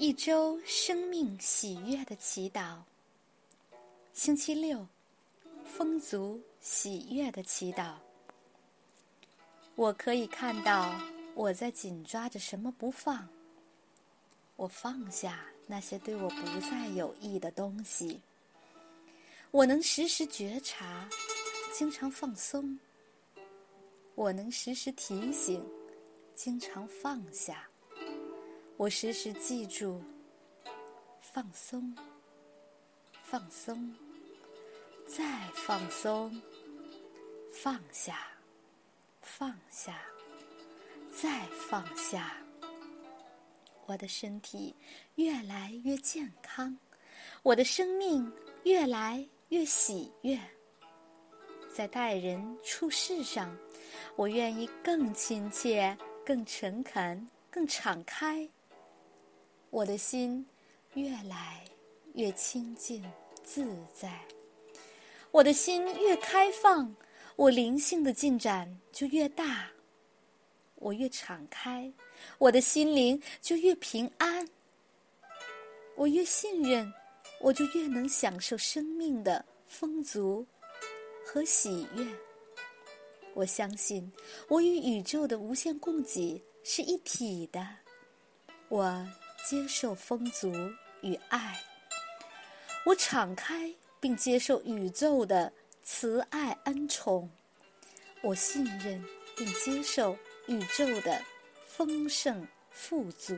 一周生命喜悦的祈祷。星期六，丰足喜悦的祈祷。我可以看到我在紧抓着什么不放。我放下那些对我不再有益的东西。我能时时觉察，经常放松。我能时时提醒，经常放下。我时时记住，放松，放松，再放松，放下，放下，再放下。我的身体越来越健康，我的生命越来越喜悦。在待人处事上，我愿意更亲切、更诚恳、更敞开。我的心越来越清净自在，我的心越开放，我灵性的进展就越大。我越敞开，我的心灵就越平安。我越信任，我就越能享受生命的丰足和喜悦。我相信，我与宇宙的无限供给是一体的。我。接受丰足与爱，我敞开并接受宇宙的慈爱恩宠，我信任并接受宇宙的丰盛富足。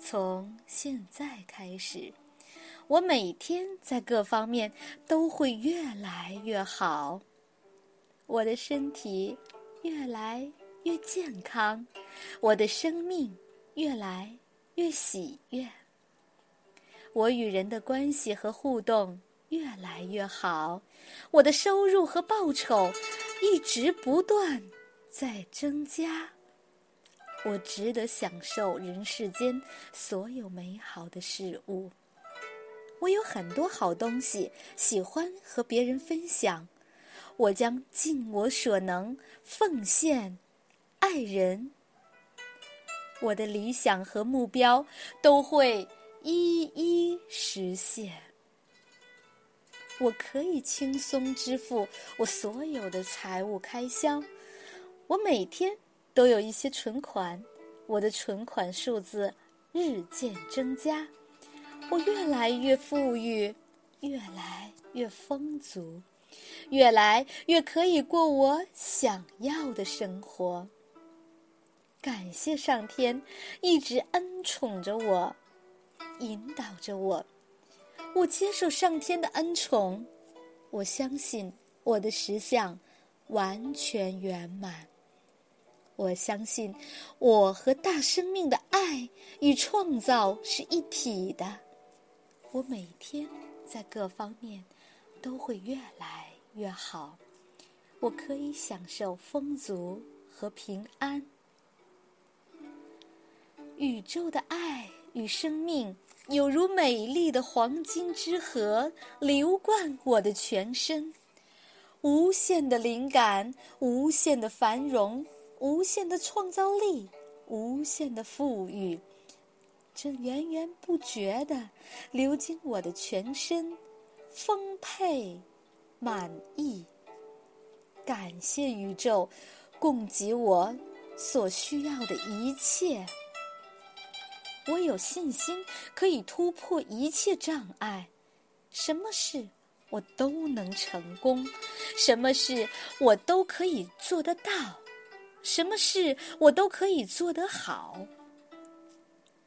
从现在开始，我每天在各方面都会越来越好，我的身体越来越健康，我的生命。越来越喜悦，我与人的关系和互动越来越好，我的收入和报酬一直不断在增加，我值得享受人世间所有美好的事物，我有很多好东西喜欢和别人分享，我将尽我所能奉献爱人。我的理想和目标都会一一实现。我可以轻松支付我所有的财务开销。我每天都有一些存款，我的存款数字日渐增加。我越来越富裕，越来越丰足，越来越可以过我想要的生活。感谢上天一直恩宠着我，引导着我。我接受上天的恩宠，我相信我的实相完全圆满。我相信我和大生命的爱与创造是一体的。我每天在各方面都会越来越好。我可以享受丰足和平安。宇宙的爱与生命，有如美丽的黄金之河，流贯我的全身。无限的灵感，无限的繁荣，无限的创造力，无限的富裕，正源源不绝地流经我的全身，丰沛、满意。感谢宇宙，供给我所需要的一切。我有信心可以突破一切障碍，什么事我都能成功，什么事我都可以做得到，什么事我都可以做得好。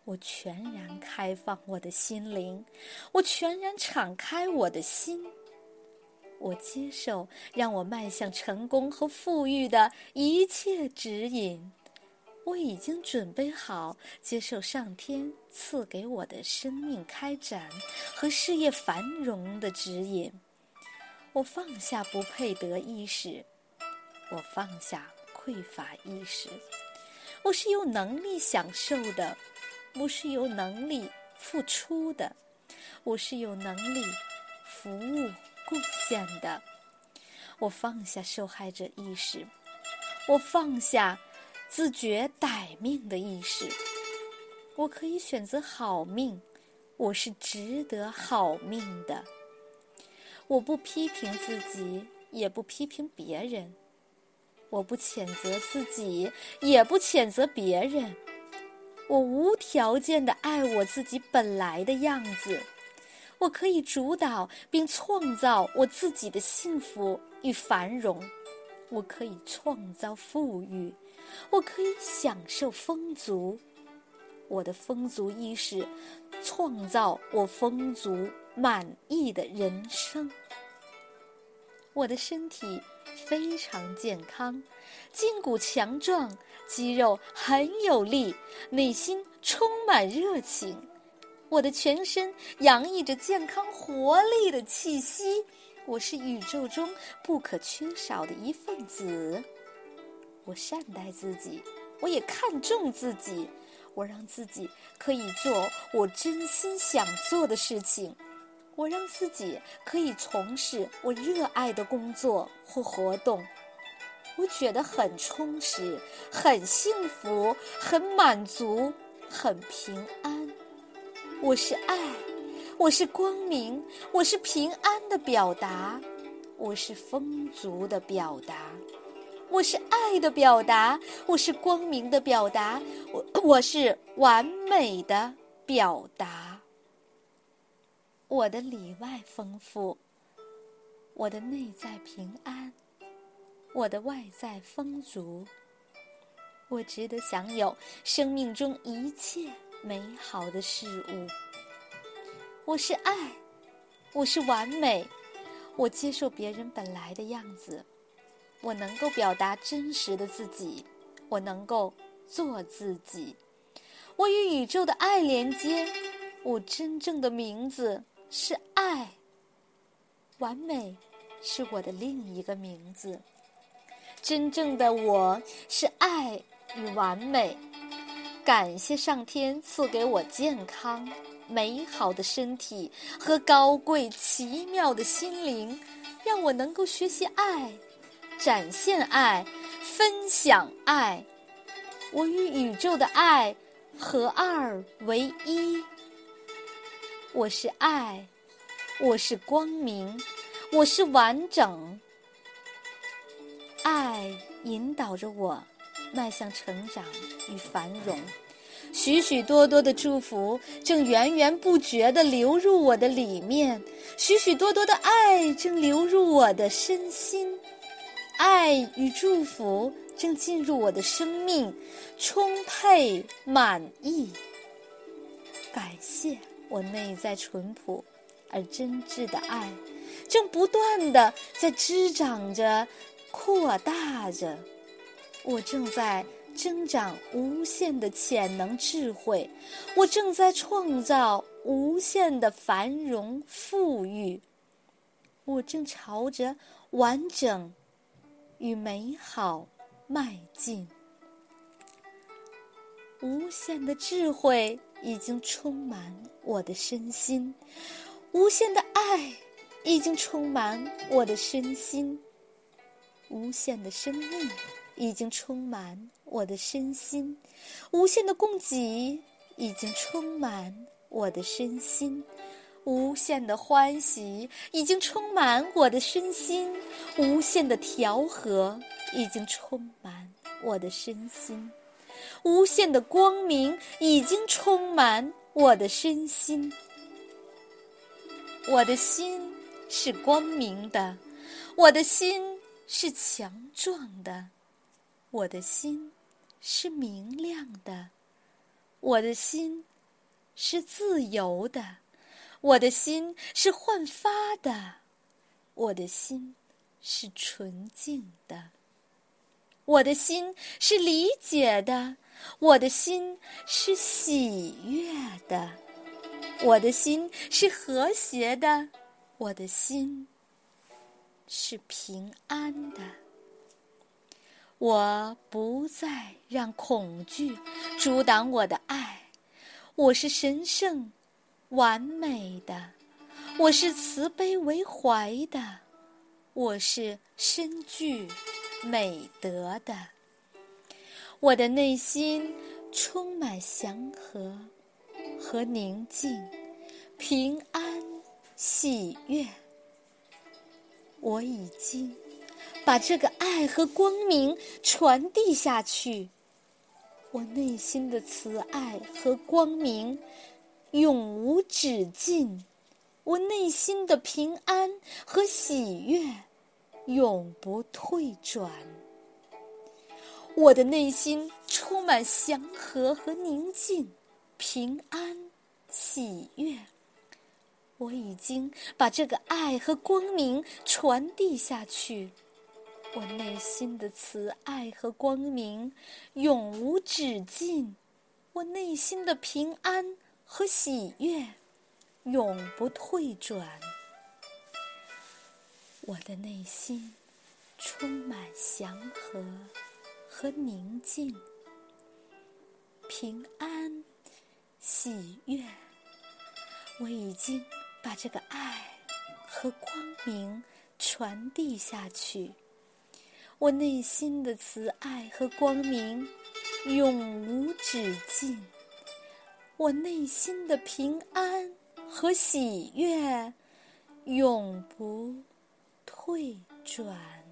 我全然开放我的心灵，我全然敞开我的心，我接受让我迈向成功和富裕的一切指引。我已经准备好接受上天赐给我的生命开展和事业繁荣的指引。我放下不配得意识，我放下匮乏意识。我是有能力享受的，我是有能力付出的，我是有能力服务贡献的。我放下受害者意识，我放下。自觉歹命的意识，我可以选择好命，我是值得好命的。我不批评自己，也不批评别人；我不谴责自己，也不谴责别人。我无条件的爱我自己本来的样子。我可以主导并创造我自己的幸福与繁荣。我可以创造富裕，我可以享受丰足。我的丰足意识，创造我丰足满意的人生。我的身体非常健康，筋骨强壮，肌肉很有力，内心充满热情。我的全身洋溢着健康活力的气息。我是宇宙中不可缺少的一份子。我善待自己，我也看重自己。我让自己可以做我真心想做的事情。我让自己可以从事我热爱的工作或活动。我觉得很充实，很幸福，很满足，很平安。我是爱。我是光明，我是平安的表达，我是丰足的表达，我是爱的表达，我是光明的表达，我我是完美的表达。我的里外丰富，我的内在平安，我的外在丰足，我值得享有生命中一切美好的事物。我是爱，我是完美，我接受别人本来的样子，我能够表达真实的自己，我能够做自己，我与宇宙的爱连接，我真正的名字是爱，完美是我的另一个名字，真正的我是爱与完美，感谢上天赐给我健康。美好的身体和高贵奇妙的心灵，让我能够学习爱，展现爱，分享爱。我与宇宙的爱合二为一。我是爱，我是光明，我是完整。爱引导着我迈向成长与繁荣。许许多多的祝福正源源不绝地流入我的里面，许许多多的爱正流入我的身心，爱与祝福正进入我的生命，充沛满意。感谢我内在淳朴而真挚的爱，正不断地在滋长着、扩大着，我正在。增长无限的潜能智慧，我正在创造无限的繁荣富裕，我正朝着完整与美好迈进。无限的智慧已经充满我的身心，无限的爱已经充满我的身心，无限的生命。已经充满我的身心，无限的供给已经充满我的身心，无限的欢喜已经充满我的身心，无限的调和已经充满我的身心，无限的光明已经充满我的身心。我的心是光明的，我的心是强壮的。我的心是明亮的，我的心是自由的，我的心是焕发的，我的心是纯净的，我的心是理解的，我的心是喜悦的，我的心是和谐的，我的心是平安的。我不再让恐惧阻挡我的爱，我是神圣、完美的，我是慈悲为怀的，我是深具美德的。我的内心充满祥和和宁静，平安喜悦。我已经把这个爱和光明传递下去。我内心的慈爱和光明永无止境，我内心的平安和喜悦永不退转。我的内心充满祥和和宁静，平安喜悦。我已经把这个爱和光明传递下去。我内心的慈爱和光明永无止境，我内心的平安和喜悦永不退转。我的内心充满祥和和宁静，平安喜悦。我已经把这个爱和光明传递下去。我内心的慈爱和光明永无止境，我内心的平安和喜悦永不退转。